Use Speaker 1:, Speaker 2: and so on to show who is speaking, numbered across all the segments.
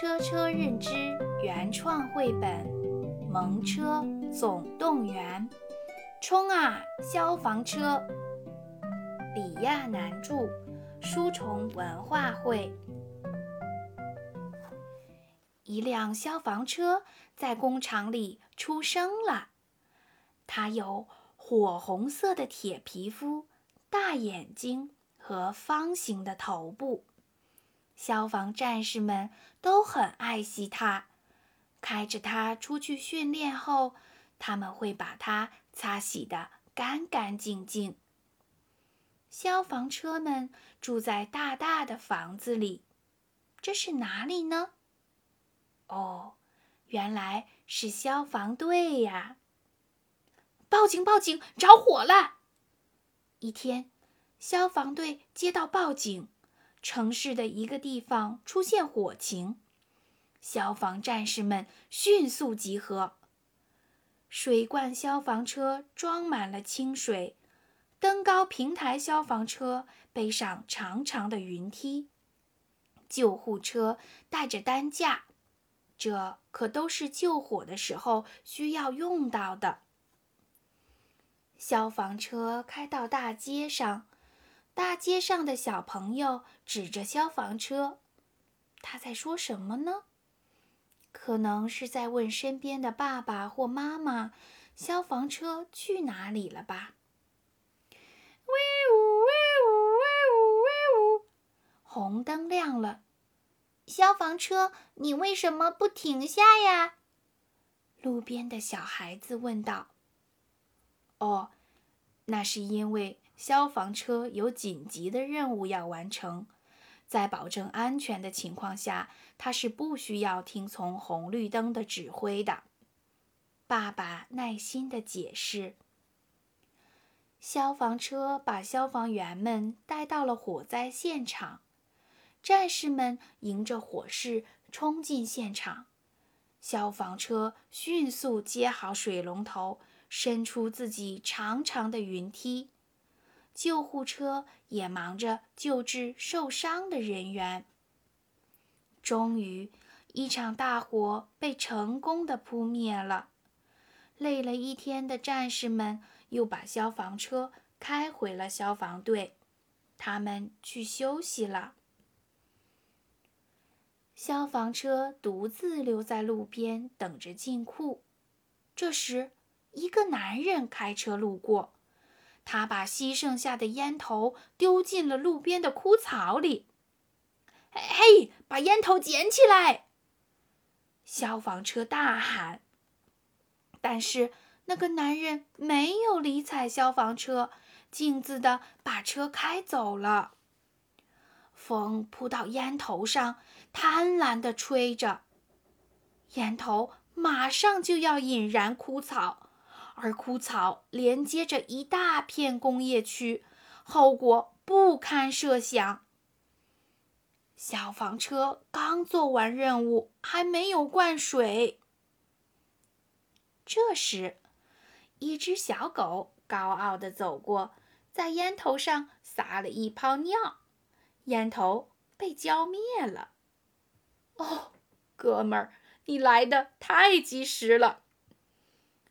Speaker 1: 车车认知原创绘本《萌车总动员》，冲啊！消防车！李亚男著，书虫文化会。一辆消防车在工厂里出生了，它有火红色的铁皮肤、大眼睛和方形的头部。消防战士们都很爱惜它，开着它出去训练后，他们会把它擦洗得干干净净。消防车们住在大大的房子里，这是哪里呢？哦，原来是消防队呀！报警！报警！着火了！一天，消防队接到报警。城市的一个地方出现火情，消防战士们迅速集合。水罐消防车装满了清水，登高平台消防车背上长长的云梯，救护车带着担架，这可都是救火的时候需要用到的。消防车开到大街上。大街上的小朋友指着消防车，他在说什么呢？可能是在问身边的爸爸或妈妈：“消防车去哪里了吧？”喂呜喂呜喂呜喂呜，红灯亮了。消防车，你为什么不停下呀？路边的小孩子问道。“哦，那是因为……”消防车有紧急的任务要完成，在保证安全的情况下，它是不需要听从红绿灯的指挥的。爸爸耐心地解释。消防车把消防员们带到了火灾现场，战士们迎着火势冲进现场。消防车迅速接好水龙头，伸出自己长长的云梯。救护车也忙着救治受伤的人员。终于，一场大火被成功的扑灭了。累了一天的战士们又把消防车开回了消防队，他们去休息了。消防车独自留在路边等着进库。这时，一个男人开车路过。他把吸剩下的烟头丢进了路边的枯草里。嘿，把烟头捡起来！消防车大喊。但是那个男人没有理睬消防车，径自的把车开走了。风扑到烟头上，贪婪的吹着，烟头马上就要引燃枯草。而枯草连接着一大片工业区，后果不堪设想。消防车刚做完任务，还没有灌水。这时，一只小狗高傲地走过，在烟头上撒了一泡尿，烟头被浇灭了。哦，哥们儿，你来的太及时了。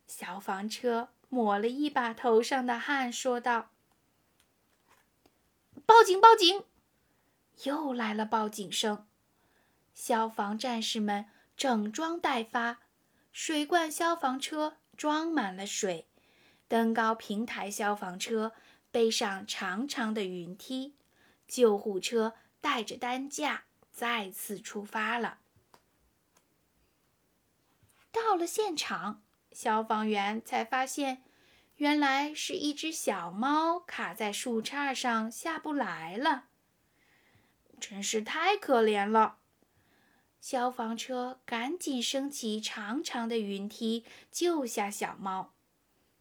Speaker 1: 消防车抹了一把头上的汗，说道：“报警！报警！”又来了报警声。消防战士们整装待发，水罐消防车装满了水，登高平台消防车背上长长的云梯，救护车带着担架再次出发了。到了现场。消防员才发现，原来是一只小猫卡在树杈上下不来了，真是太可怜了。消防车赶紧升起长长的云梯救下小猫。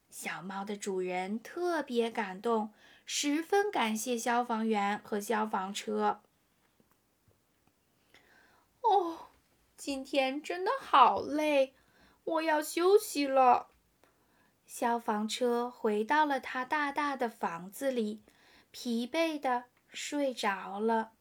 Speaker 1: 小猫的主人特别感动，十分感谢消防员和消防车。哦，今天真的好累。我要休息了。消防车回到了他大大的房子里，疲惫的睡着了。